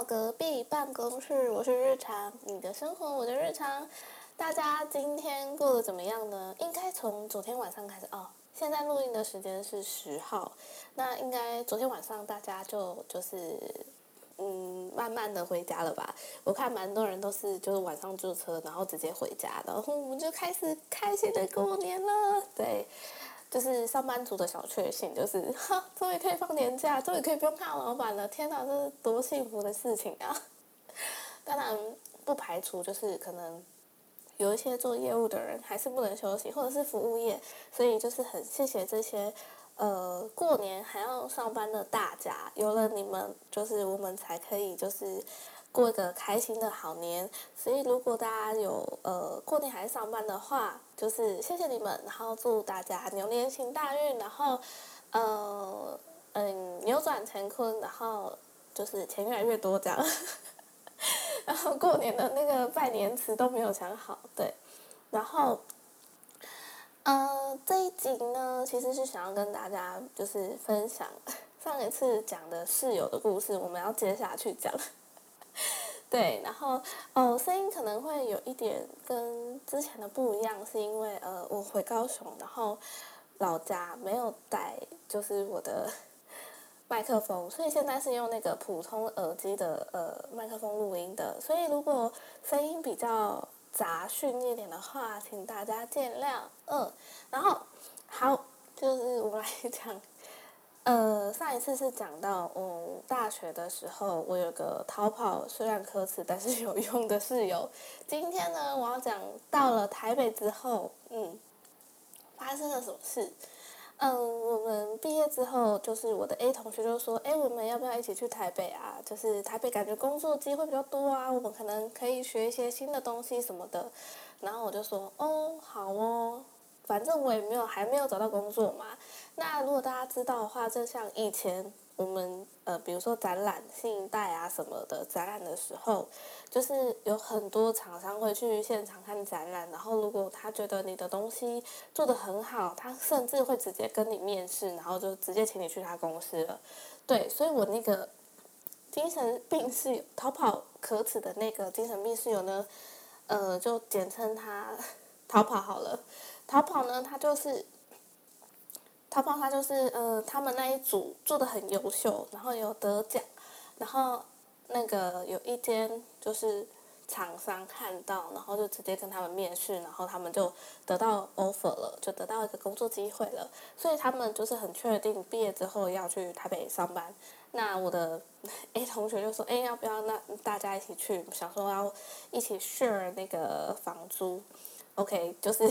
到隔壁办公室，我是日常，你的生活我的日常。大家今天过得怎么样呢？应该从昨天晚上开始哦。现在录音的时间是十号，那应该昨天晚上大家就就是嗯，慢慢的回家了吧？我看蛮多人都是就是晚上坐车，然后直接回家，然后我们就开始开心的过年了。对。就是上班族的小确幸，就是哈，终于可以放年假，终于可以不用看老板了。天哪，这是多幸福的事情啊！当然不排除就是可能有一些做业务的人还是不能休息，或者是服务业，所以就是很谢谢这些呃过年还要上班的大家，有了你们，就是我们才可以就是。过个开心的好年，所以如果大家有呃过年还上班的话，就是谢谢你们，然后祝大家牛年行大运，然后呃嗯扭转乾坤，然后就是钱越来越多这样。然后过年的那个拜年词都没有想好，对，然后呃这一集呢，其实是想要跟大家就是分享 上一次讲的室友的故事，我们要接下去讲。对，然后哦，声音可能会有一点跟之前的不一样，是因为呃，我回高雄，然后老家没有带就是我的 麦克风，所以现在是用那个普通耳机的呃麦克风录音的，所以如果声音比较杂讯一点的话，请大家见谅。嗯，然后好，就是我来 讲。呃，上一次是讲到我大学的时候，我有个逃跑虽然可耻但是有用的室友。今天呢，我要讲到了台北之后，嗯，发生了什么事？嗯，我们毕业之后，就是我的 A 同学就说：“哎，我们要不要一起去台北啊？就是台北感觉工作机会比较多啊，我们可能可以学一些新的东西什么的。”然后我就说：“哦，好哦。”反正我也没有还没有找到工作嘛。那如果大家知道的话，就像以前我们呃，比如说展览、信贷啊什么的展览的时候，就是有很多厂商会去现场看展览，然后如果他觉得你的东西做得很好，他甚至会直接跟你面试，然后就直接请你去他公司了。对，所以我那个精神病室友逃跑可耻的那个精神病室友呢，呃，就简称他 逃跑好了。逃跑呢，他就是逃跑，他就是呃，他们那一组做的很优秀，然后有得奖，然后那个有一间就是厂商看到，然后就直接跟他们面试，然后他们就得到 offer 了，就得到一个工作机会了，所以他们就是很确定毕业之后要去台北上班。那我的 A 同学就说：“哎，要不要那大家一起去？想说要一起 share 那个房租，OK，就是。”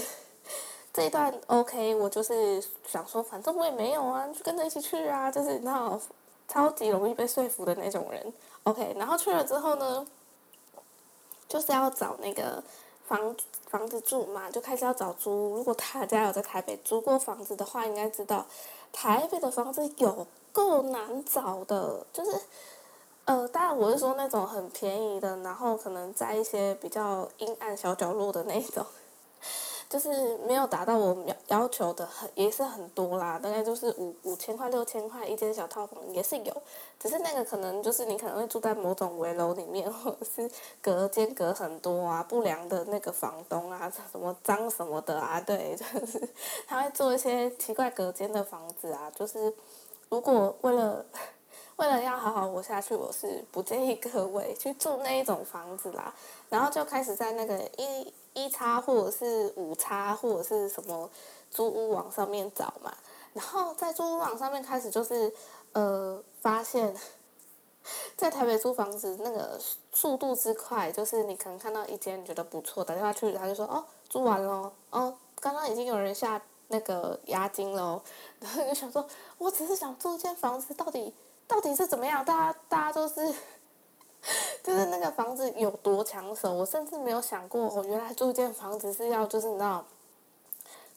这一段 OK，我就是想说，反正我也没有啊，就跟着一起去啊，就是那种超级容易被说服的那种人。OK，然后去了之后呢，就是要找那个房房子住嘛，就开始要找租。如果大家有在台北租过房子的话，应该知道台北的房子有够难找的，就是呃，当然我是说那种很便宜的，然后可能在一些比较阴暗小角落的那种。就是没有达到我要要求的很也是很多啦，大概就是五五千块六千块一间小套房也是有，只是那个可能就是你可能会住在某种围楼里面，或者是隔间隔很多啊，不良的那个房东啊，什么脏什么的啊，对，就是他会做一些奇怪隔间的房子啊，就是如果为了 为了要好好活下去，我是不建议各位去住那一种房子啦，然后就开始在那个一。一叉或者是五叉或者是什么租屋网上面找嘛，然后在租屋网上面开始就是呃发现，在台北租房子那个速度之快，就是你可能看到一间你觉得不错，打电话去他就说哦租完了哦，刚刚已经有人下那个押金了，然后就想说我只是想租一间房子，到底到底是怎么样？大家大家都是。就是那个房子有多抢手，我甚至没有想过，我原来住一间房子是要就是你知道，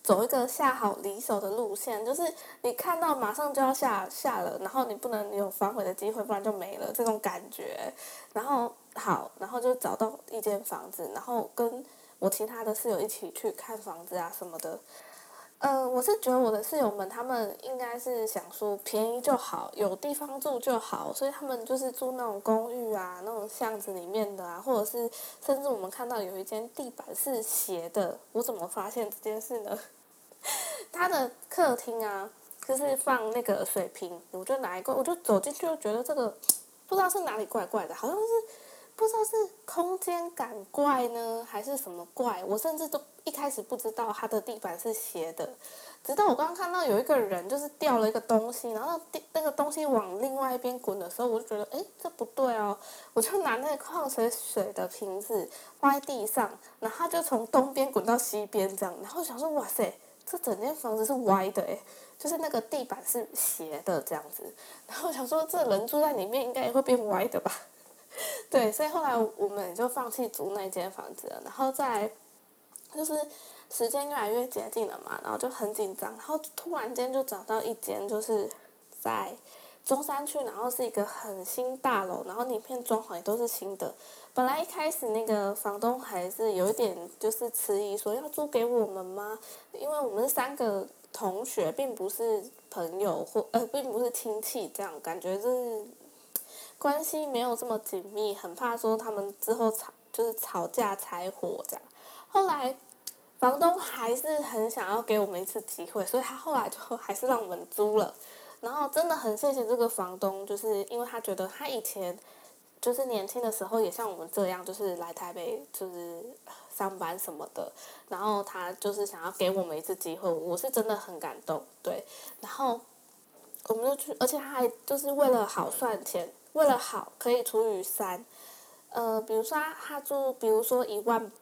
走一个下好离手的路线，就是你看到马上就要下下了，然后你不能有反悔的机会，不然就没了这种感觉。然后好，然后就找到一间房子，然后跟我其他的室友一起去看房子啊什么的。呃，我是觉得我的室友们他们应该是想说便宜就好，有地方住就好，所以他们就是住那种公寓啊，那种巷子里面的啊，或者是甚至我们看到有一间地板是斜的，我怎么发现这件事呢？他的客厅啊，就是放那个水瓶，我就拿一个，我就走进去就觉得这个不知道是哪里怪怪的，好像是。不知道是空间感怪呢，还是什么怪？我甚至都一开始不知道它的地板是斜的，直到我刚刚看到有一个人就是掉了一个东西，然后那那个东西往另外一边滚的时候，我就觉得哎，这不对哦，我就拿那个矿泉水的瓶子放在地上，然后它就从东边滚到西边这样，然后我想说哇塞，这整间房子是歪的哎，就是那个地板是斜的这样子，然后想说这人住在里面应该也会变歪的吧。对，所以后来我们就放弃租那间房子了，然后再就是时间越来越接近了嘛，然后就很紧张，然后突然间就找到一间就是在中山区，然后是一个很新大楼，然后里面装潢也都是新的。本来一开始那个房东还是有一点就是迟疑，说要租给我们吗？因为我们三个同学，并不是朋友或呃，并不是亲戚，这样感觉就是。关系没有这么紧密，很怕说他们之后吵就是吵架拆伙这样。后来房东还是很想要给我们一次机会，所以他后来就还是让我们租了。然后真的很谢谢这个房东，就是因为他觉得他以前就是年轻的时候也像我们这样，就是来台北就是上班什么的。然后他就是想要给我们一次机会，我是真的很感动。对，然后我们就去，而且他还就是为了好算钱。为了好，可以除以三，呃，比如说他租，比如说一万，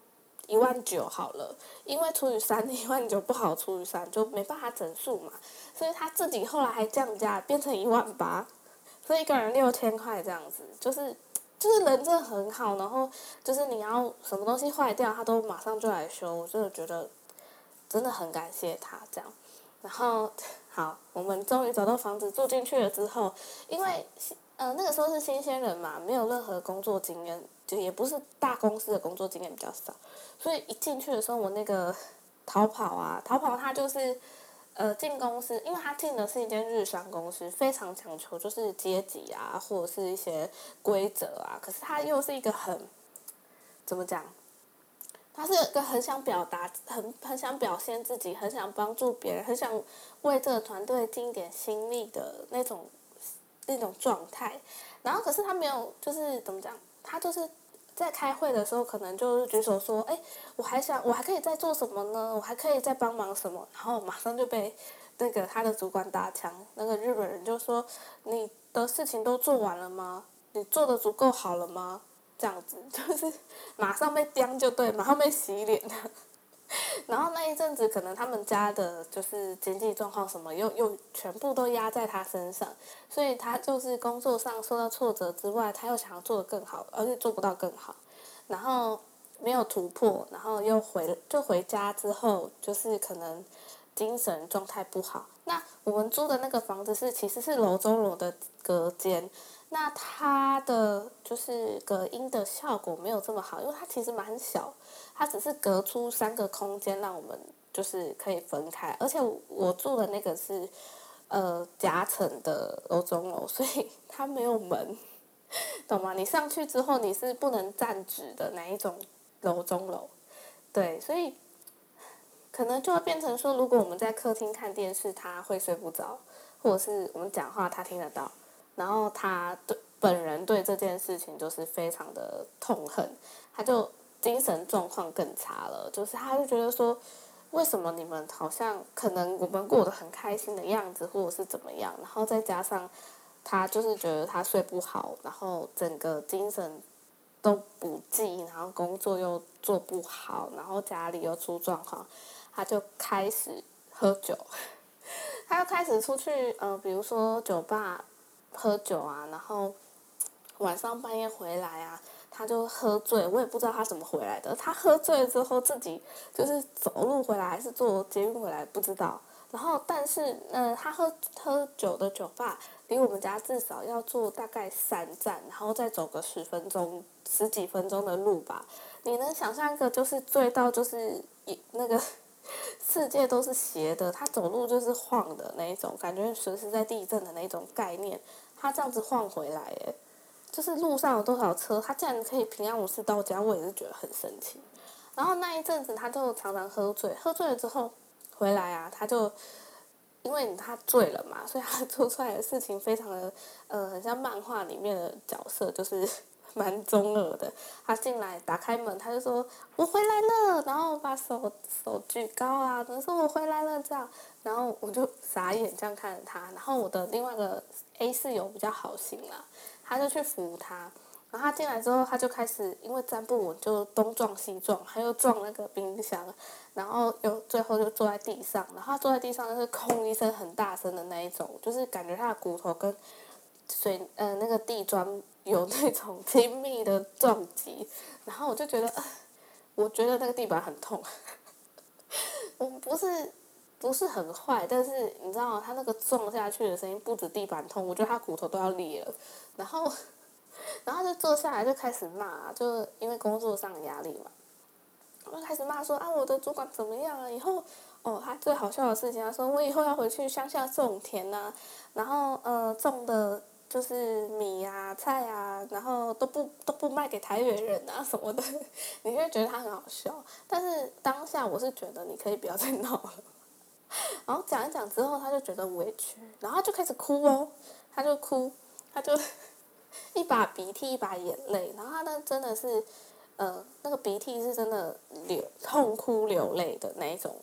一万九好了，因为除以三，一万九不好除以三，就没办法整数嘛，所以他自己后来还降价，变成一万八，所以一个人六千块这样子，就是，就是人真的很好，然后就是你要什么东西坏掉，他都马上就来修，我真的觉得真的很感谢他这样，然后好，我们终于找到房子住进去了之后，因为。呃，那个时候是新鲜人嘛，没有任何工作经验，就也不是大公司的工作经验比较少，所以一进去的时候，我那个逃跑啊，逃跑他就是，呃，进公司，因为他进的是一间日商公司，非常讲求就是阶级啊，或者是一些规则啊，可是他又是一个很，怎么讲？他是一个很想表达、很很想表现自己、很想帮助别人、很想为这个团队尽一点心力的那种。那种状态，然后可是他没有，就是怎么讲？他就是在开会的时候，可能就是举手说：“哎，我还想，我还可以再做什么呢？我还可以再帮忙什么？”然后马上就被那个他的主管打枪。那个日本人就说：“你的事情都做完了吗？你做的足够好了吗？”这样子就是马上被刁就对，马上被洗脸。然后那一阵子，可能他们家的就是经济状况什么，又又全部都压在他身上，所以他就是工作上受到挫折之外，他又想要做得更好，而且做不到更好，然后没有突破，然后又回就回家之后，就是可能精神状态不好。那我们租的那个房子是其实是楼中楼的隔间。那它的就是隔音的效果没有这么好，因为它其实蛮小，它只是隔出三个空间让我们就是可以分开，而且我住的那个是呃夹层的楼中楼，所以它没有门，懂吗？你上去之后你是不能站直的哪一种楼中楼，对，所以可能就会变成说，如果我们在客厅看电视，他会睡不着，或者是我们讲话他听得到。然后他对本人对这件事情就是非常的痛恨，他就精神状况更差了。就是他就觉得说，为什么你们好像可能我们过得很开心的样子，或者是怎么样？然后再加上他就是觉得他睡不好，然后整个精神都不济，然后工作又做不好，然后家里又出状况，他就开始喝酒，他又开始出去，呃，比如说酒吧。喝酒啊，然后晚上半夜回来啊，他就喝醉，我也不知道他怎么回来的。他喝醉之后，自己就是走路回来还是坐捷运回来，不知道。然后，但是，嗯，他喝喝酒的酒吧离我们家至少要坐大概三站，然后再走个十分钟、十几分钟的路吧。你能想象一个就是醉到就是一那个世界都是斜的，他走路就是晃的那一种，感觉随时在地震的那种概念。他这样子晃回来，诶，就是路上有多少车，他竟然可以平安无事到家，我也是觉得很神奇。然后那一阵子，他就常常喝醉，喝醉了之后回来啊，他就因为他醉了嘛，所以他 做出来的事情非常的呃，很像漫画里面的角色，就是蛮中二的。他进来打开门，他就说：“我回来了。”然后把手手举高啊，他说：“我回来了。”这样，然后我就傻眼这样看着他。然后我的另外一个 A 室友比较好心啦，他就去扶他。然后他进来之后，他就开始因为站不稳，就东撞西撞，他又撞那个冰箱，然后又最后就坐在地上。然后他坐在地上就是空一声很大声的那一种，就是感觉他的骨头跟水呃那个地砖有那种亲密的撞击。然后我就觉得，我觉得那个地板很痛。我不是不是很坏，但是你知道他那个撞下去的声音不止地板痛，我觉得他骨头都要裂了。然后。然后就坐下来就开始骂，就因为工作上的压力嘛，我就开始骂说啊，我的主管怎么样啊？以后哦，他最好笑的事情，他说我以后要回去乡下种田呐，然后呃种的就是米啊、菜啊，然后都不都不卖给台北人啊什么的，你会觉得他很好笑。但是当下我是觉得你可以不要再闹了。然后讲一讲之后，他就觉得委屈，然后就开始哭哦，他就哭，他就。一把鼻涕一把眼泪，然后他那真的是，呃，那个鼻涕是真的流痛哭流泪的那一种，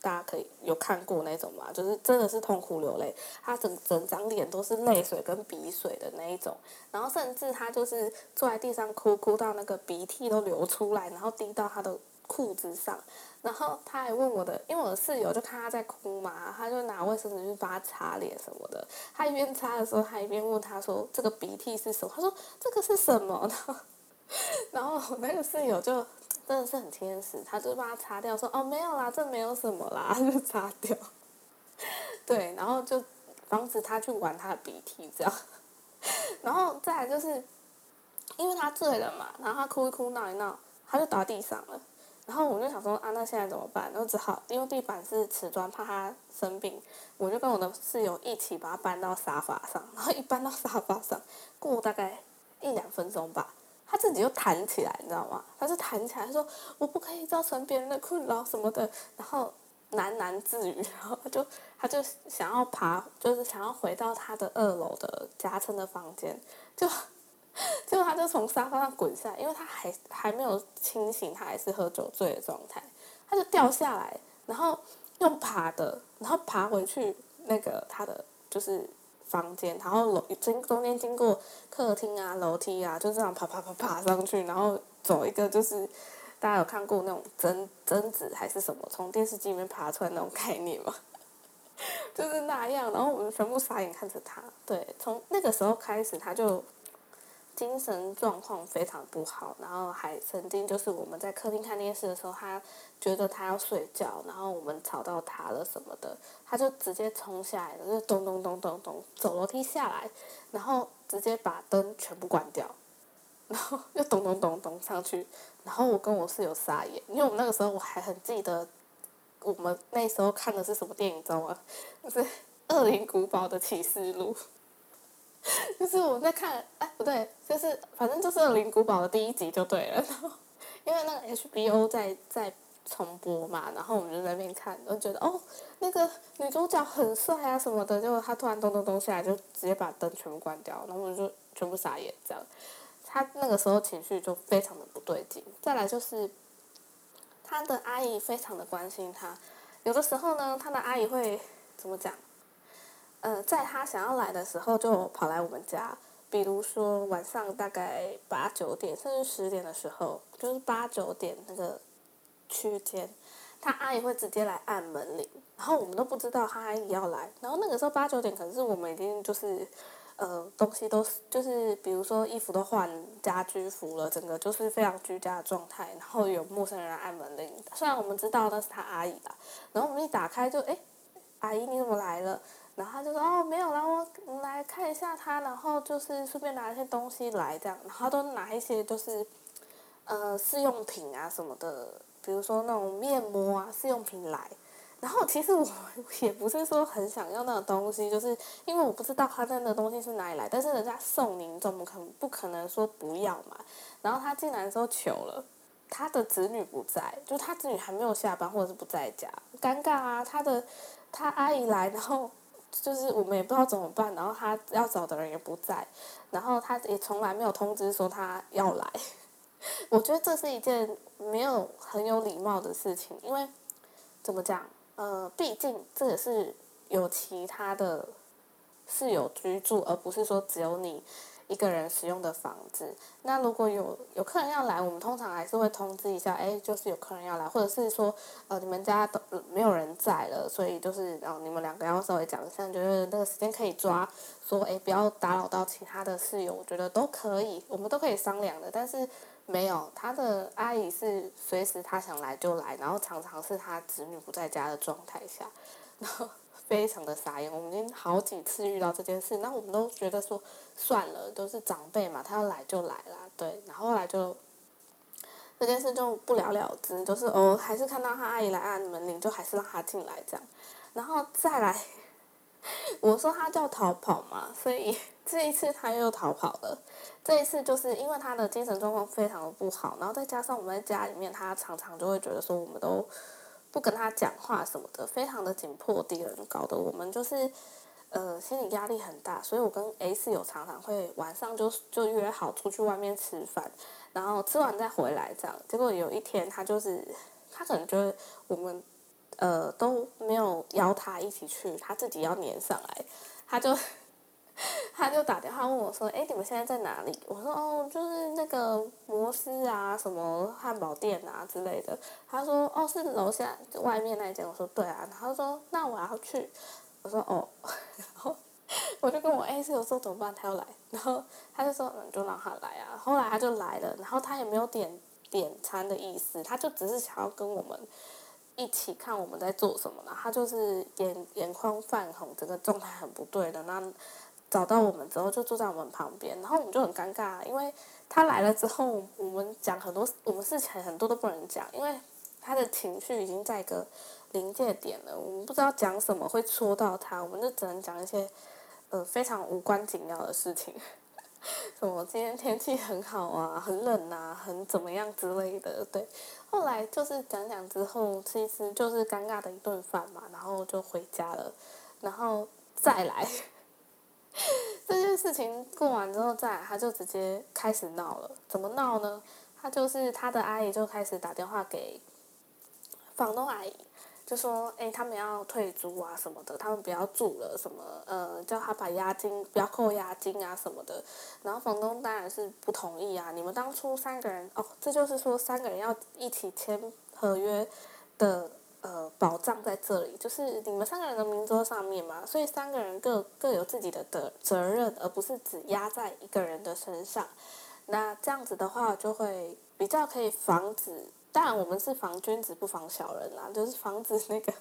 大家可以有看过那种吗？就是真的是痛哭流泪，他整整张脸都是泪水跟鼻水的那一种，然后甚至他就是坐在地上哭，哭到那个鼻涕都流出来，然后滴到他的裤子上。然后他还问我的，因为我的室友就看他在哭嘛，他就拿卫生纸去帮他擦脸什么的。他一边擦的时候，他一边问他说：“这个鼻涕是什么？”他说：“这个是什么？”然后 我那个室友就真的是很天使，他就帮他擦掉，说：“哦，没有啦，这没有什么啦。”就擦掉。对，然后就防止他去玩他的鼻涕这样。然后再来就是，因为他醉了嘛，然后他哭一哭闹一闹，他就倒地上了。然后我就想说啊，那现在怎么办？然后只好因为地板是瓷砖，怕他生病，我就跟我的室友一起把他搬到沙发上。然后一搬到沙发上，过大概一两分钟吧，他自己就弹起来，你知道吗？他就弹起来他说：“我不可以造成别人的困扰什么的。”然后喃喃自语，然后他就他就想要爬，就是想要回到他的二楼的夹层的房间，就。结果他就从沙发上滚下来，因为他还还没有清醒，他还是喝酒醉的状态，他就掉下来，然后用爬的，然后爬回去那个他的就是房间，然后楼经中间经过客厅啊、楼梯啊，就这样爬爬爬爬上去，然后走一个就是大家有看过那种贞贞子还是什么从电视机里面爬出来那种概念吗？就是那样，然后我们全部傻眼看着他，对，从那个时候开始他就。精神状况非常不好，然后还曾经就是我们在客厅看电视的时候，他觉得他要睡觉，然后我们吵到他了什么的，他就直接冲下来，就咚咚咚咚咚走楼梯下来，然后直接把灯全部关掉，然后又咚咚咚咚上去，然后我跟我室友傻眼，因为我们那个时候我还很记得，我们那时候看的是什么电影，知道吗？就 是《恶灵古堡的启示录》。就是我在看，哎，不对，就是反正就是《灵古堡》的第一集就对了。然后因为那个 HBO 在在重播嘛，然后我们就在那边看，就觉得哦，那个女主角很帅啊什么的。结果他突然咚咚咚下来，就直接把灯全部关掉，然后我们就全部傻眼这样。他那个时候情绪就非常的不对劲。再来就是他的阿姨非常的关心他，有的时候呢，他的阿姨会怎么讲？呃，在他想要来的时候，就跑来我们家。比如说晚上大概八九点，甚至十点的时候，就是八九点那个区间，他阿姨会直接来按门铃，然后我们都不知道他阿姨要来。然后那个时候八九点，可能是我们已经就是呃东西都是就是比如说衣服都换家居服了，整个就是非常居家的状态。然后有陌生人按门铃，虽然我们知道那是他阿姨啦，然后我们一打开就哎，阿姨你怎么来了？然后他就说哦没有，然后我来看一下他，然后就是顺便拿一些东西来这样，然后都拿一些就是，呃试用品啊什么的，比如说那种面膜啊试用品来，然后其实我也不是说很想要那个东西，就是因为我不知道他那个东西是哪里来，但是人家送你，怎么可能不可能说不要嘛？然后他进来的时候求了，他的子女不在，就他子女还没有下班或者是不在家，尴尬啊！他的他阿姨来，然后就是我们也不知道怎么办，然后他要找的人也不在，然后他也从来没有通知说他要来。我觉得这是一件没有很有礼貌的事情，因为怎么讲？呃，毕竟这也是有其他的室友居住，而不是说只有你一个人使用的房子。那如果有有客人要来，我们通常还是会通知一下，哎，就是有客人要来，或者是说，呃，你们家都没有人在了，所以就是然后你们两个要稍微讲一下，觉得那个时间可以抓，说，哎，不要打扰到其他的室友，我觉得都可以，我们都可以商量的，但是。没有，他的阿姨是随时他想来就来，然后常常是他子女不在家的状态下，然 后非常的傻眼。我们已经好几次遇到这件事，那我们都觉得说算了，都是长辈嘛，他要来就来啦，对。然后后来就这件事就不了了之，就是哦，还是看到他阿姨来按门铃，就还是让他进来这样。然后再来，我说他叫逃跑嘛，所以 这一次他又逃跑了。这一次就是因为他的精神状况非常的不好，然后再加上我们在家里面，他常常就会觉得说我们都不跟他讲话什么的，非常的紧迫敌人，搞得我们就是呃心理压力很大。所以我跟 S 有常常会晚上就就约好出去外面吃饭，然后吃完再回来这样。结果有一天他就是他可能觉得我们呃都没有邀他一起去，他自己要黏上来，他就。他就打电话问我说：“哎，你们现在在哪里？”我说：“哦，就是那个摩斯啊，什么汉堡店啊之类的。”他说：“哦，是楼下外面那间。”我说：“对啊。”然后说：“那我要去。”我说：“哦。”然后我就跟我 A 室友说：“怎么办？他要来。”然后他就说：“嗯，就让他来啊。”后来他就来了，然后他也没有点点餐的意思，他就只是想要跟我们一起看我们在做什么呢。他就是眼眼眶泛红，整个状态很不对的那。找到我们之后就坐在我们旁边，然后我们就很尴尬，因为他来了之后，我们讲很多，我们事情很多都不能讲，因为他的情绪已经在一个临界点了，我们不知道讲什么会戳到他，我们就只能讲一些呃非常无关紧要的事情，什么今天天气很好啊，很冷啊，很怎么样之类的，对。后来就是讲讲之后，其实就是尴尬的一顿饭嘛，然后就回家了，然后再来。这件事情过完之后，再他就直接开始闹了。怎么闹呢？他就是他的阿姨就开始打电话给房东阿姨，就说：“哎，他们要退租啊什么的，他们不要住了，什么呃，叫他把押金不要扣押金啊什么的。”然后房东当然是不同意啊。你们当初三个人哦，这就是说三个人要一起签合约的。呃，保障在这里，就是你们三个人的名桌上面嘛，所以三个人各各有自己的的责任，而不是只压在一个人的身上。那这样子的话，就会比较可以防止。当然，我们是防君子不防小人啦，就是防止那个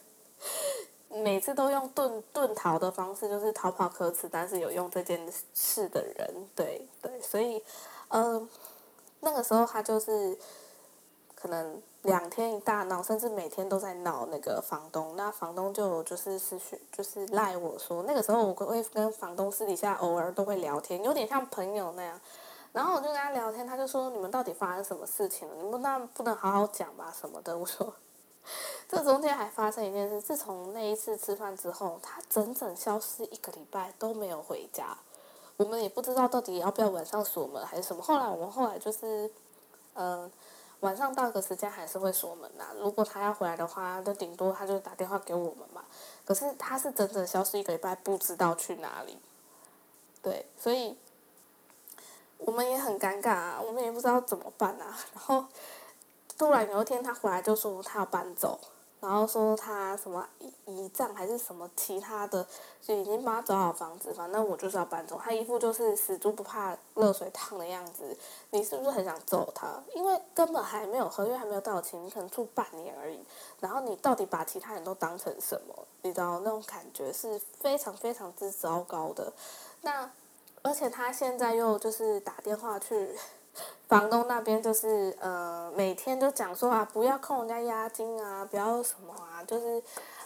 每次都用遁遁逃的方式，就是逃跑可耻，但是有用这件事的人，对对，所以，嗯，那个时候他就是可能。两天一大闹，甚至每天都在闹那个房东。那房东就就是私讯，就是赖我说，那个时候我会跟房东私底下偶尔都会聊天，有点像朋友那样。然后我就跟他聊天，他就说：“你们到底发生什么事情了？你们那不能好好讲吧什么的。”我说：“ 这中间还发生一件事，自从那一次吃饭之后，他整整消失一个礼拜都没有回家。我们也不知道到底要不要晚上锁门还是什么。后来我们后来就是，嗯。”晚上到个时间还是会锁门呐。如果他要回来的话，就顶多他就打电话给我们嘛。可是他是整整消失一个礼拜，不知道去哪里。对，所以我们也很尴尬啊，我们也不知道怎么办啊。然后突然有一天他回来就说他要搬走。然后说他什么遗葬还是什么其他的，就已经帮他找好房子，反正我就是要搬走。他一副就是死猪不怕热水烫的样子，你是不是很想揍他？因为根本还没有合约还没有到期，你可能住半年而已。然后你到底把其他人都当成什么？你知道那种感觉是非常非常之糟糕的。那而且他现在又就是打电话去房东那边就是呃每天都讲说啊不要扣人家押金啊，不要什么啊，就是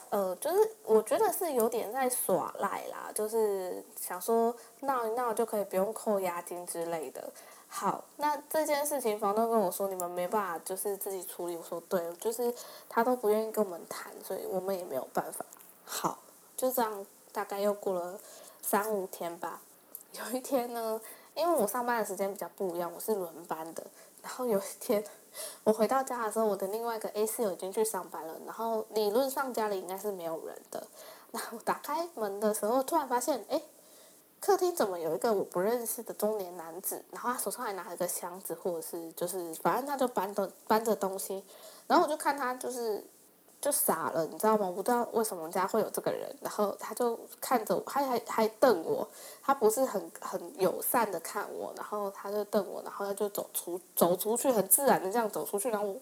呃就是我觉得是有点在耍赖啦，就是想说闹一闹就可以不用扣押金之类的。好，那这件事情房东跟我说你们没办法就是自己处理，我说对，就是他都不愿意跟我们谈，所以我们也没有办法。好，就这样，大概又过了三五天吧。有一天呢。因为我上班的时间比较不一样，我是轮班的。然后有一天，我回到家的时候，我的另外一个 A 室友已经去上班了。然后理论上家里应该是没有人的。那我打开门的时候，突然发现，哎，客厅怎么有一个我不认识的中年男子？然后他手上还拿了个箱子，或者是就是反正他就搬着搬着东西。然后我就看他就是。就傻了，你知道吗？我不知道为什么家会有这个人，然后他就看着我，他还还瞪我，他不是很很友善的看我，然后他就瞪我，然后他就走出走出去，很自然的这样走出去，然后我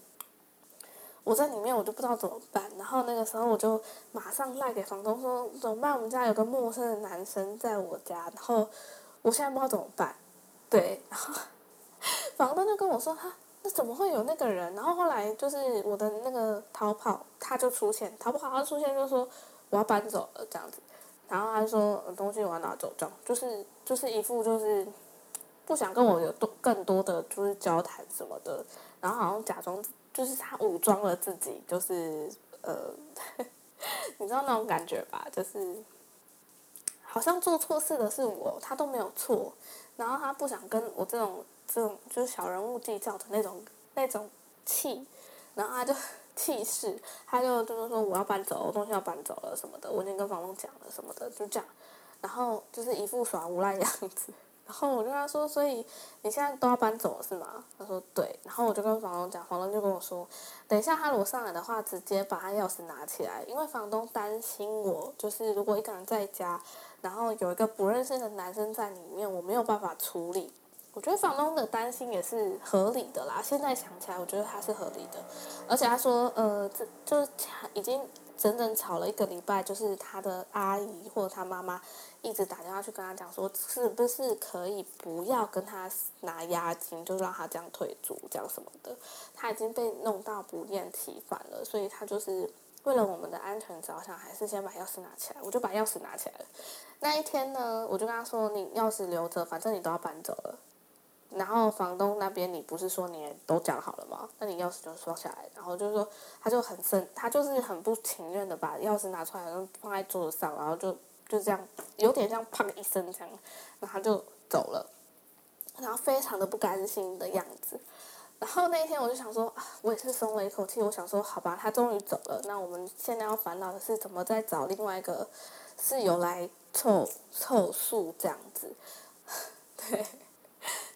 我在里面我就不知道怎么办，然后那个时候我就马上赖给房东说怎么办？我们家有个陌生的男生在我家，然后我现在不知道怎么办，对，然后 房东就跟我说他。那怎么会有那个人？然后后来就是我的那个逃跑，他就出现，逃跑他出现就说我要搬走了这样子，然后他说东西我要拿走，这样就是就是一副就是不想跟我有多更多的就是交谈什么的，然后好像假装就是他武装了自己，就是呃，你知道那种感觉吧？就是好像做错事的是我，他都没有错，然后他不想跟我这种。这种就是小人物计较的那种那种气，然后他就 气势，他就就是说我要搬走，东西要搬走了什么的，我已经跟房东讲了什么的，就这样，然后就是一副耍无赖样子，然后我就跟他说，所以你现在都要搬走了是吗？他说对，然后我就跟房东讲，房东就跟我说，等一下他如果上来的话，直接把他钥匙拿起来，因为房东担心我就是如果一个人在家，然后有一个不认识的男生在里面，我没有办法处理。我觉得房东的担心也是合理的啦。现在想起来，我觉得他是合理的。而且他说，呃，这就是已经整整吵了一个礼拜，就是他的阿姨或者他妈妈一直打电话去跟他讲说，是不是可以不要跟他拿押金，就让他这样退租，这样什么的。他已经被弄到不厌其烦了，所以他就是为了我们的安全着想，还是先把钥匙拿起来。我就把钥匙拿起来了。那一天呢，我就跟他说，你钥匙留着，反正你都要搬走了。然后房东那边，你不是说你都讲好了吗？那你钥匙就放下来。然后就是说，他就很生，他就是很不情愿的把钥匙拿出来，然后放在桌子上，然后就就这样，有点像砰一声这样，然后就走了，然后非常的不甘心的样子。然后那一天我就想说，我也是松了一口气。我想说，好吧，他终于走了，那我们现在要烦恼的是怎么再找另外一个室友来凑凑数这样子，对。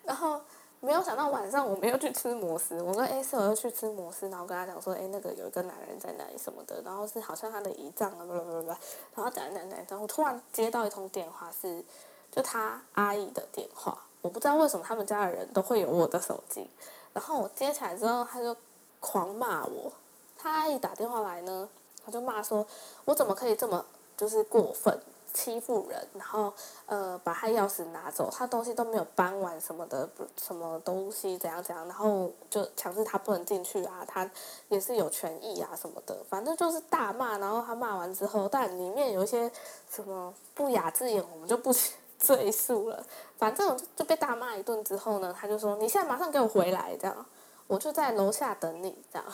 然后没有想到晚上我没有去吃摩斯，我跟 A 四我又去吃摩斯，然后跟他讲说，哎，那个有一个男人在那里什么的，然后是好像他的姨丈啊，不不不不，然后等等等，然后突然接到一通电话，是就他阿姨的电话，我不知道为什么他们家的人都会有我的手机，然后我接起来之后，他就狂骂我，他阿姨打电话来呢，他就骂说，我怎么可以这么就是过分。欺负人，然后呃把他钥匙拿走，他东西都没有搬完什么的，什么东西怎样怎样，然后就强制他不能进去啊，他也是有权益啊什么的，反正就是大骂。然后他骂完之后，但里面有一些什么不雅字眼，我们就不 赘述了。反正就被大骂一顿之后呢，他就说：“你现在马上给我回来，这样我就在楼下等你。”这样，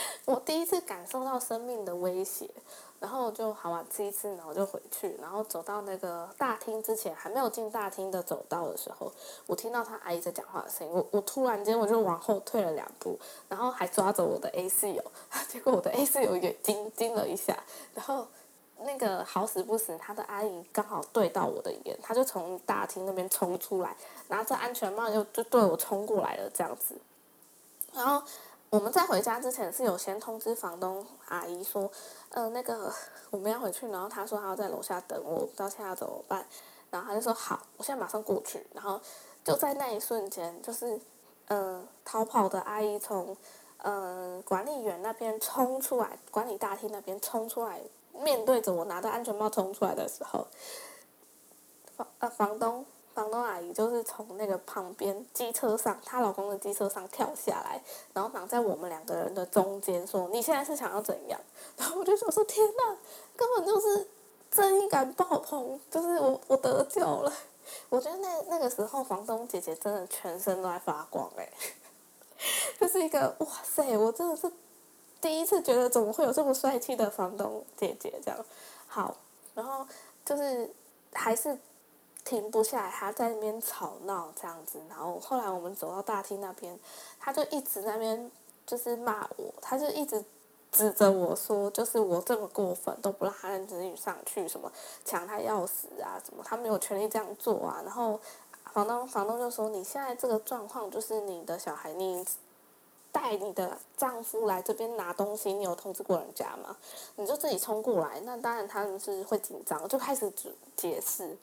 我第一次感受到生命的威胁。然后就好啊，吃一吃，然后就回去。然后走到那个大厅之前，还没有进大厅的走道的时候，我听到他阿姨在讲话的声音。我我突然间我就往后退了两步，然后还抓着我的 A 四友，结果我的 A 四友也惊惊了一下。然后那个好死不死，他的阿姨刚好对到我的眼，他就从大厅那边冲出来，拿着安全帽就就对我冲过来了这样子。然后我们在回家之前是有先通知房东阿姨说。呃，那个我们要回去，然后他说他要在楼下等我，不知道现在怎么办。然后他就说好，我现在马上过去。然后就在那一瞬间，就是呃逃跑的阿姨从呃管理员那边冲出来，管理大厅那边冲出来，面对着我拿着安全帽冲出来的时候，房呃房东房东阿姨就是从那个旁边机车上，她老公的机车上跳下来，然后挡在我们两个人的中间，说：“你现在是想要怎样？” 然后我就想说：“天哪，根本就是正义感爆棚，就是我我得救了。”我觉得那那个时候房东姐姐真的全身都在发光哎，就是一个哇塞，我真的是第一次觉得怎么会有这么帅气的房东姐姐这样。好，然后就是还是。停不下来，他在那边吵闹这样子，然后后来我们走到大厅那边，他就一直那边就是骂我，他就一直指着我说，就是我这么过分都不让他的子女上去，什么抢他钥匙啊，什么他没有权利这样做啊。然后房东房东就说，你现在这个状况就是你的小孩，你带你的丈夫来这边拿东西，你有通知过人家吗？你就自己冲过来，那当然他们是会紧张，就开始解解释。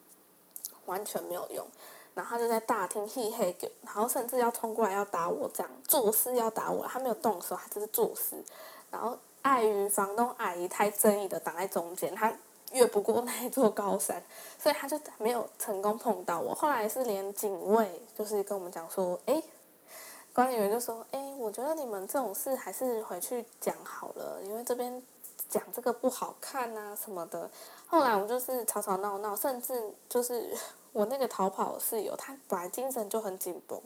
完全没有用，然后他就在大厅嘿嘿给，然后甚至要冲过来要打我，这样作势要打我，他没有动手，他只是作势。然后碍于房东阿姨太正义的挡在中间，他越不过那一座高山，所以他就没有成功碰到我。后来是连警卫就是跟我们讲说，哎，管理员就说，哎，我觉得你们这种事还是回去讲好了，因为这边讲这个不好看啊什么的。后来我就是吵吵闹闹，甚至就是 我那个逃跑室友，他本来精神就很紧绷，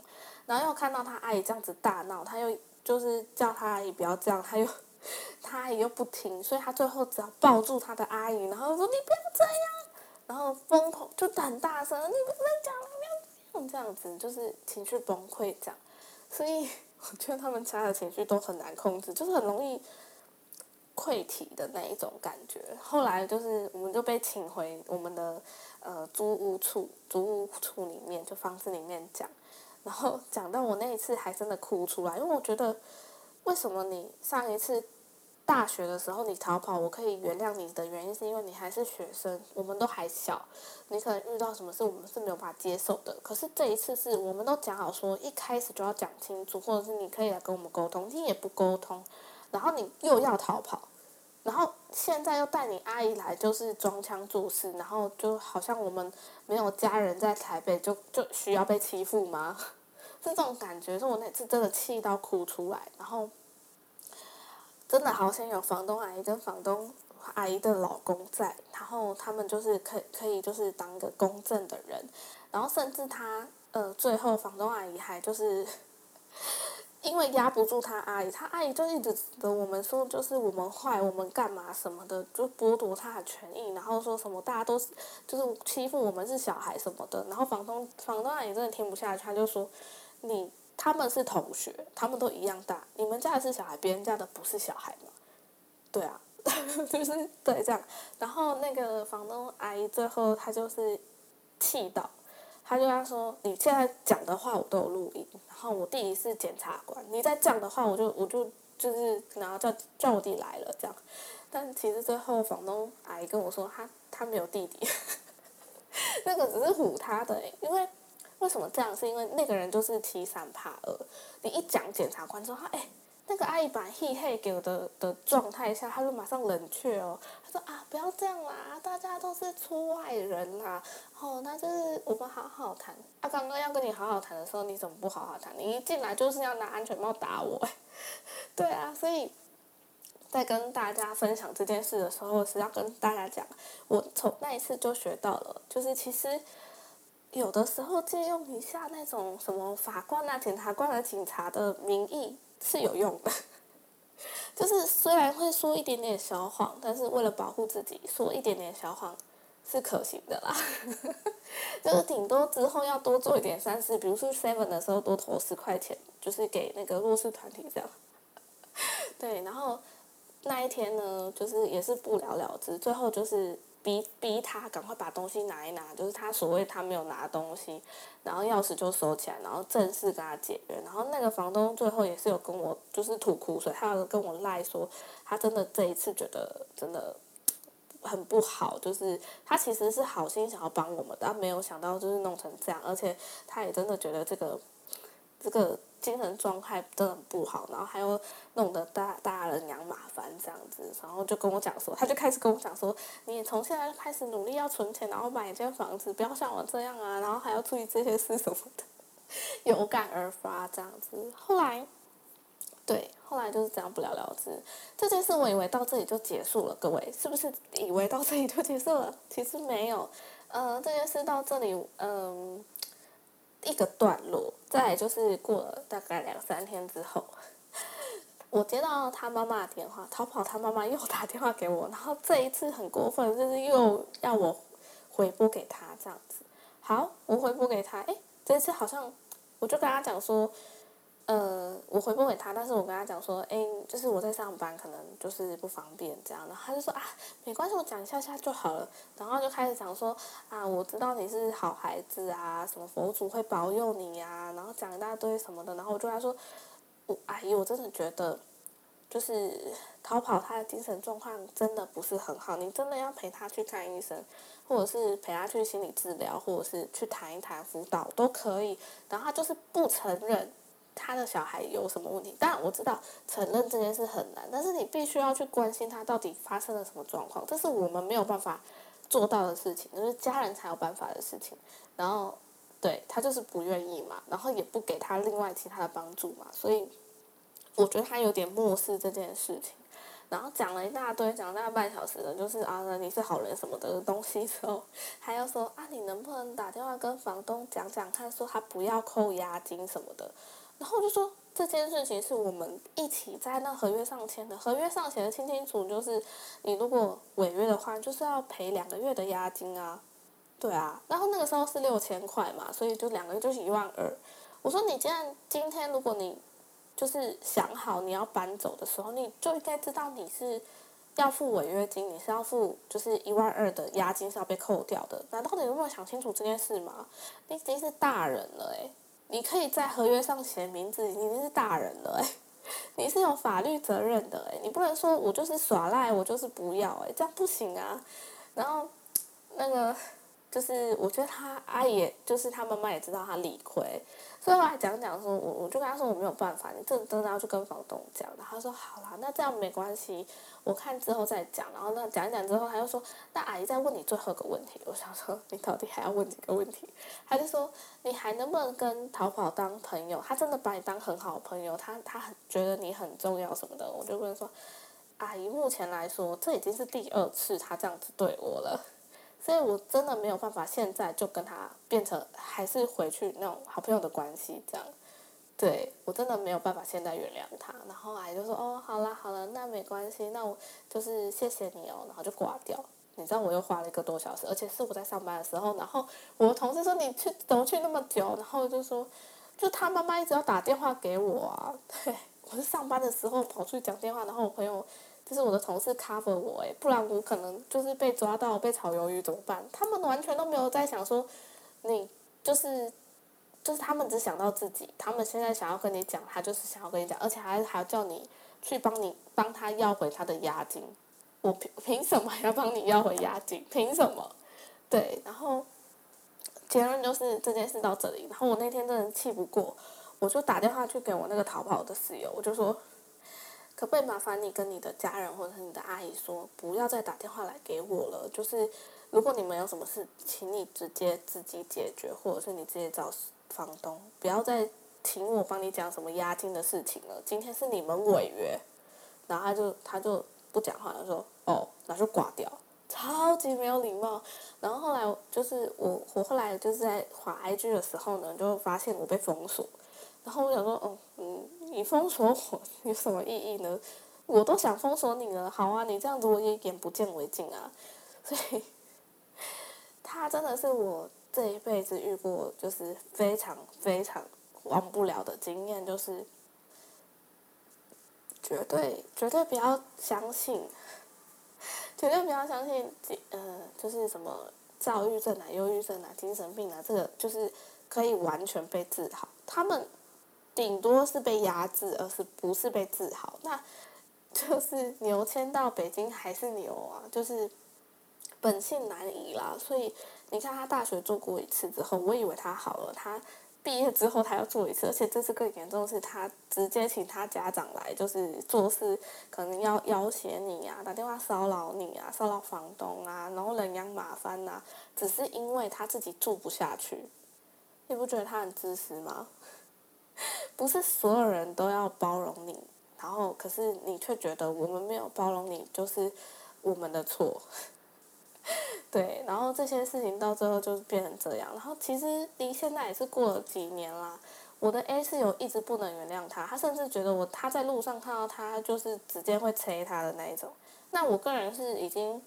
然后又看到他阿姨这样子大闹，他又就是叫他阿姨不要这样，他又 他阿姨又不听，所以他最后只要抱住他的阿姨，然后说你不要这样，然后疯狂就很大声，你不能讲了，不要这样子，就是情绪崩溃这样，所以 我觉得他们家的情绪都很难控制，就是很容易。溃体的那一种感觉，后来就是我们就被请回我们的呃租屋处，租屋处里面就房子里面讲，然后讲到我那一次还真的哭出来，因为我觉得为什么你上一次大学的时候你逃跑，我可以原谅你的原因是因为你还是学生，我们都还小，你可能遇到什么事我们是没有办法接受的。可是这一次是我们都讲好说一开始就要讲清楚，或者是你可以来跟我们沟通，你也不沟通。然后你又要逃跑，然后现在又带你阿姨来，就是装腔作势，然后就好像我们没有家人在台北，就就需要被欺负吗？是这种感觉，是我那次真的气到哭出来，然后真的好想有房东阿姨跟房东阿姨的老公在，然后他们就是可可以就是当个公正的人，然后甚至他呃最后房东阿姨还就是。因为压不住他阿姨，他阿姨就一直指责我们说，就是我们坏，我们干嘛什么的，就剥夺他的权益，然后说什么大家都是就是欺负我们是小孩什么的，然后房东房东阿姨真的听不下去，他就说，你他们是同学，他们都一样大，你们家的是小孩，别人家的不是小孩嘛？对啊，就是对这样，然后那个房东阿姨最后她就是气到。他就他说：“你现在讲的话我都有录音，然后我弟弟是检察官，你再这样的话，我就我就就是然后叫叫我弟来了这样。但其实最后房东阿姨跟我说，他他没有弟弟，那个只是唬他的。因为为什么这样？是因为那个人就是欺三怕二。你一讲检察官之后，他哎。”那个阿姨把嘿嘿给我的的状态下，他就马上冷却哦。他说啊，不要这样啦，大家都是出外人啦。哦，那就是我们好好谈。啊，刚刚要跟你好好谈的时候，你怎么不好好谈？你一进来就是要拿安全帽打我。对啊，所以在跟大家分享这件事的时候，是要跟大家讲，我从那一次就学到了，就是其实有的时候借用一下那种什么法官啊、检察官啊、警察的名义。是有用的，就是虽然会说一点点小谎，但是为了保护自己，说一点点小谎是可行的啦。就是顶多之后要多做一点善事，比如说 seven 的时候多投十块钱，就是给那个弱势团体这样。对，然后那一天呢，就是也是不了了之，最后就是。逼逼他赶快把东西拿一拿，就是他所谓他没有拿东西，然后钥匙就收起来，然后正式跟他解约。然后那个房东最后也是有跟我就是吐苦水，他有跟我赖说，他真的这一次觉得真的很不好，就是他其实是好心想要帮我们，但没有想到就是弄成这样，而且他也真的觉得这个这个精神状态真的很不好，然后还有弄得大大人仰马烦这样子，然后就跟我讲说，他就开始跟我讲说，你从现在开始努力要存钱，然后买一间房子，不要像我这样啊，然后还要注意这些事什么的，有感而发这样子。后来，对，后来就是这样不了了之。这件事我以为到这里就结束了，各位是不是以为到这里就结束了？其实没有，呃，这件事到这里，嗯。一个段落，再就是过了大概两三天之后，我接到他妈妈的电话，逃跑他妈妈又打电话给我，然后这一次很过分，就是又要我回拨给他这样子。好，我回拨给他，哎，这次好像我就跟他讲说。呃，我回不给他，但是我跟他讲说，哎，就是我在上班，可能就是不方便这样。然后他就说啊，没关系，我讲一下下就好了。然后就开始讲说啊，我知道你是好孩子啊，什么佛祖会保佑你呀，然后讲一大堆什么的。然后我就跟他说，我阿姨，我真的觉得，就是逃跑他的精神状况真的不是很好，你真的要陪他去看医生，或者是陪他去心理治疗，或者是去谈一谈辅导都可以。然后他就是不承认。他的小孩有什么问题？当然我知道承认这件事很难，但是你必须要去关心他到底发生了什么状况，这是我们没有办法做到的事情，就是家人才有办法的事情。然后，对他就是不愿意嘛，然后也不给他另外其他的帮助嘛，所以我觉得他有点漠视这件事情。然后讲了一大堆，讲大半小时的，就是啊，你是好人什么的东西之后，还要说啊，你能不能打电话跟房东讲讲看，说他不要扣押金什么的。然后我就说这件事情是我们一起在那合约上签的，合约上写的清清楚，就是你如果违约的话，就是要赔两个月的押金啊，对啊，然后那个时候是六千块嘛，所以就两个月就是一万二。我说你既然今天如果你就是想好你要搬走的时候，你就应该知道你是要付违约金，你是要付就是一万二的押金是要被扣掉的，难道你有没有想清楚这件事吗？你已经是大人了诶。你可以在合约上写名字，你已经是大人了哎，你是有法律责任的哎，你不能说我就是耍赖，我就是不要哎，这样不行啊。然后，那个就是我觉得他阿姨，就是他妈妈也知道他理亏。所以后来讲讲说，我我就跟他说我没有办法，你这真的要去跟房东讲。然后他说好啦，那这样没关系，我看之后再讲。然后那讲一讲之后，他又说，那阿姨再问你最后一个问题。我想说，你到底还要问几个问题？他就说，你还能不能跟逃跑当朋友？他真的把你当很好的朋友，他他很觉得你很重要什么的。我就跟他说，阿姨目前来说，这已经是第二次他这样子对我了。所以我真的没有办法现在就跟他变成还是回去那种好朋友的关系这样，对我真的没有办法现在原谅他。然后阿姨就说：“哦，好了好了，那没关系，那我就是谢谢你哦。”然后就挂掉。你知道我又花了一个多小时，而且是我在上班的时候。然后我同事说：“你去怎么去那么久？”然后就说：“就他妈妈一直要打电话给我啊。”对我是上班的时候跑出去讲电话，然后我朋友。就是我的同事 cover 我诶，不然我可能就是被抓到被炒鱿鱼怎么办？他们完全都没有在想说，你就是就是他们只想到自己，他们现在想要跟你讲，他就是想要跟你讲，而且还还要叫你去帮你帮他要回他的押金。我凭凭什么要帮你要回押金？凭什么？对，然后结论就是这件事到这里。然后我那天真的气不过，我就打电话去给我那个逃跑的室友，我就说。可不可以麻烦你跟你的家人或者是你的阿姨说，不要再打电话来给我了。就是如果你们有什么事，请你直接自己解决，或者是你直接找房东，不要再请我帮你讲什么押金的事情了。今天是你们违约，然后他就他就不讲话，他说哦，然后就挂掉，超级没有礼貌。然后后来就是我我后来就是在滑 IG 的时候呢，就发现我被封锁。然后我想说，哦，嗯，你封锁我有什么意义呢？我都想封锁你了，好啊，你这样子我也眼不见为净啊。所以，他真的是我这一辈子遇过就是非常非常忘不了的经验，就是绝对绝对不要相信，绝对不要相信，呃，就是什么躁郁症啊、忧郁症啊、精神病啊，这个就是可以完全被治好，他们。顶多是被压制，而是不是被治好？那 就是牛迁到北京还是牛啊，就是本性难移啦。所以你看他大学做过一次之后，我以为他好了，他毕业之后他要做一次，而且这次更严重的是，他直接请他家长来，就是做事可能要要挟你啊，打电话骚扰你啊，骚扰房东啊，然后人仰马翻啊，只是因为他自己住不下去。你不觉得他很自私吗？不是所有人都要包容你，然后可是你却觉得我们没有包容你就是我们的错。对，然后这些事情到最后就变成这样。然后其实离现在也是过了几年啦。我的 A 室友一直不能原谅他，他甚至觉得我他在路上看到他就是直接会催他的那一种。那我个人是已经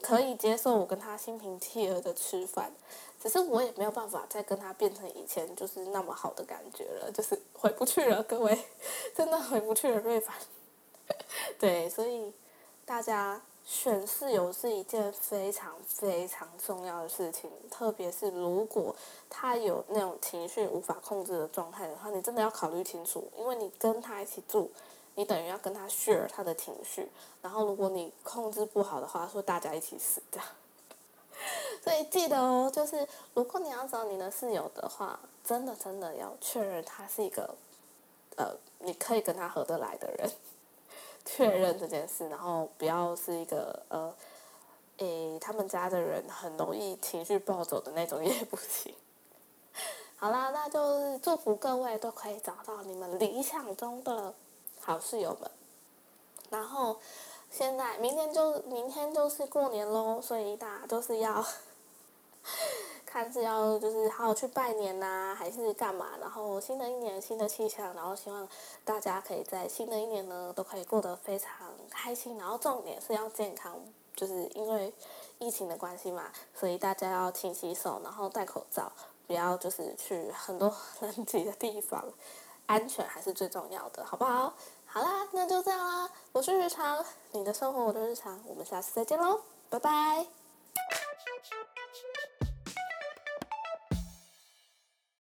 可以接受我跟他心平气和的吃饭，只是我也没有办法再跟他变成以前就是那么好的感觉了，就是回不去了，各位真的回不去了，瑞凡。对，所以大家。选室友是一件非常非常重要的事情，特别是如果他有那种情绪无法控制的状态的话，你真的要考虑清楚，因为你跟他一起住，你等于要跟他 share 他的情绪，然后如果你控制不好的话，说大家一起死掉。所以记得哦，就是如果你要找你的室友的话，真的真的要确认他是一个，呃，你可以跟他合得来的人。确认这件事，然后不要是一个呃，诶，他们家的人很容易情绪暴走的那种也不行。好啦，那就祝福各位都可以找到你们理想中的好室友们。然后现在明天就明天就是过年喽，所以大家都是要。看是要就是好好去拜年呐，还是干嘛？然后新的一年新的气象，然后希望大家可以在新的一年呢都可以过得非常开心。然后重点是要健康，就是因为疫情的关系嘛，所以大家要勤洗手，然后戴口罩，不要就是去很多 人挤的地方，安全还是最重要的，好不好？好啦，那就这样啦，我是日常，你的生活我的日常，我们下次再见喽，拜拜。